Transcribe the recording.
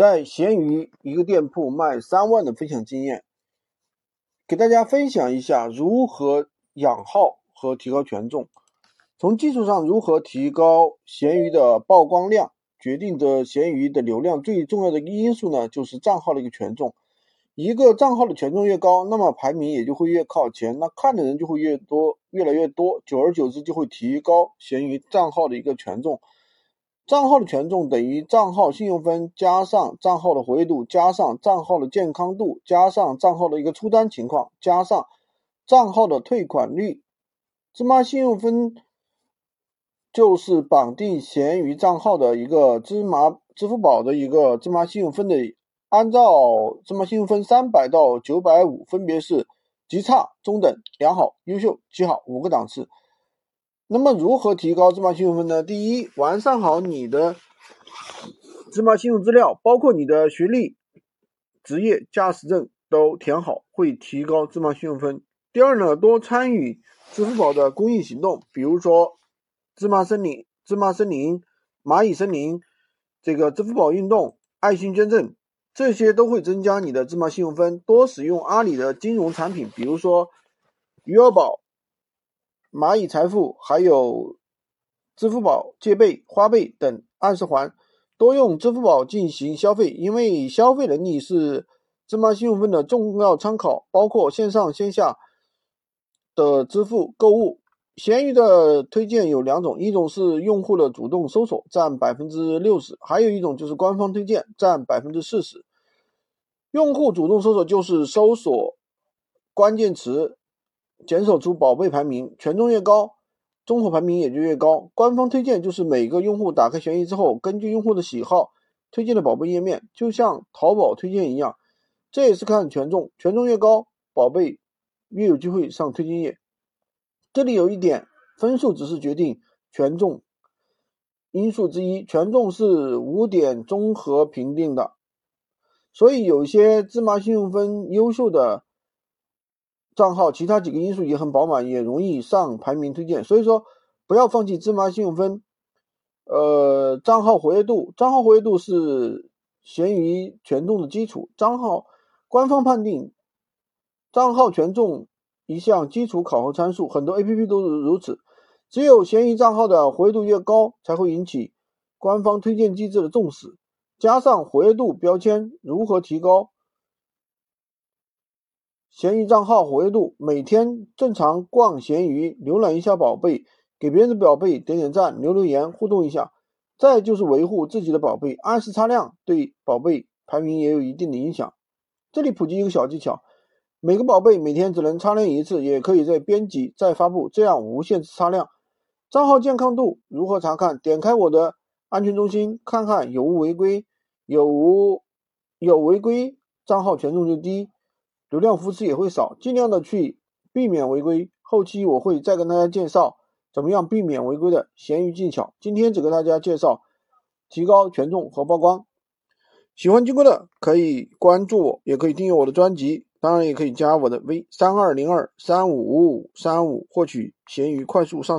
在闲鱼一个店铺卖三万的分享经验，给大家分享一下如何养号和提高权重。从技术上如何提高闲鱼的曝光量，决定着闲鱼的流量最重要的一个因素呢，就是账号的一个权重。一个账号的权重越高，那么排名也就会越靠前，那看的人就会越多，越来越多，久而久之就会提高闲鱼账号的一个权重。账号的权重等于账号信用分加上账号的活跃度加上账号的健康度加上账号的一个出单情况加上账号的退款率。芝麻信用分就是绑定闲鱼账号的一个芝麻支付宝的一个芝麻信用分的，按照芝麻信用分三百到九百五，分别是极差、中等、良好、优秀、极好五个档次。那么如何提高芝麻信用分呢？第一，完善好你的芝麻信用资料，包括你的学历、职业、驾驶证都填好，会提高芝麻信用分。第二呢，多参与支付宝的公益行动，比如说芝麻森林、芝麻森林、蚂蚁森林，这个支付宝运动、爱心捐赠，这些都会增加你的芝麻信用分。多使用阿里的金融产品，比如说余额宝。蚂蚁财富还有支付宝借呗、花呗等按时还，多用支付宝进行消费，因为消费能力是芝麻信用分的重要参考。包括线上线下的支付购物，闲鱼的推荐有两种，一种是用户的主动搜索占百分之六十，还有一种就是官方推荐占百分之四十。用户主动搜索就是搜索关键词。检索出宝贝排名，权重越高，综合排名也就越高。官方推荐就是每个用户打开闲鱼之后，根据用户的喜好推荐的宝贝页面，就像淘宝推荐一样。这也是看权重，权重越高，宝贝越有机会上推荐页。这里有一点，分数只是决定权重因素之一，权重是五点综合评定的。所以有些芝麻信用分优秀的。账号其他几个因素也很饱满，也容易上排名推荐，所以说不要放弃芝麻信用分。呃，账号活跃度，账号活跃度是闲鱼权重的基础。账号官方判定账号权重一项基础考核参数，很多 APP 都是如此。只有闲鱼账号的活跃度越高，才会引起官方推荐机制的重视。加上活跃度标签，如何提高？闲鱼账号活跃度，每天正常逛闲鱼，浏览一下宝贝，给别人的宝贝点点赞、留留言、互动一下。再就是维护自己的宝贝，按时擦亮，对宝贝排名也有一定的影响。这里普及一个小技巧：每个宝贝每天只能擦亮一次，也可以在编辑再发布，这样无限次擦亮。账号健康度如何查看？点开我的安全中心，看看有无违规，有无有违规，账号权重就低。流量扶持也会少，尽量的去避免违规。后期我会再跟大家介绍怎么样避免违规的闲鱼技巧。今天只给大家介绍提高权重和曝光。喜欢金哥的可以关注我，也可以订阅我的专辑，当然也可以加我的 V 三二零二三五五五三五获取闲鱼快速上手。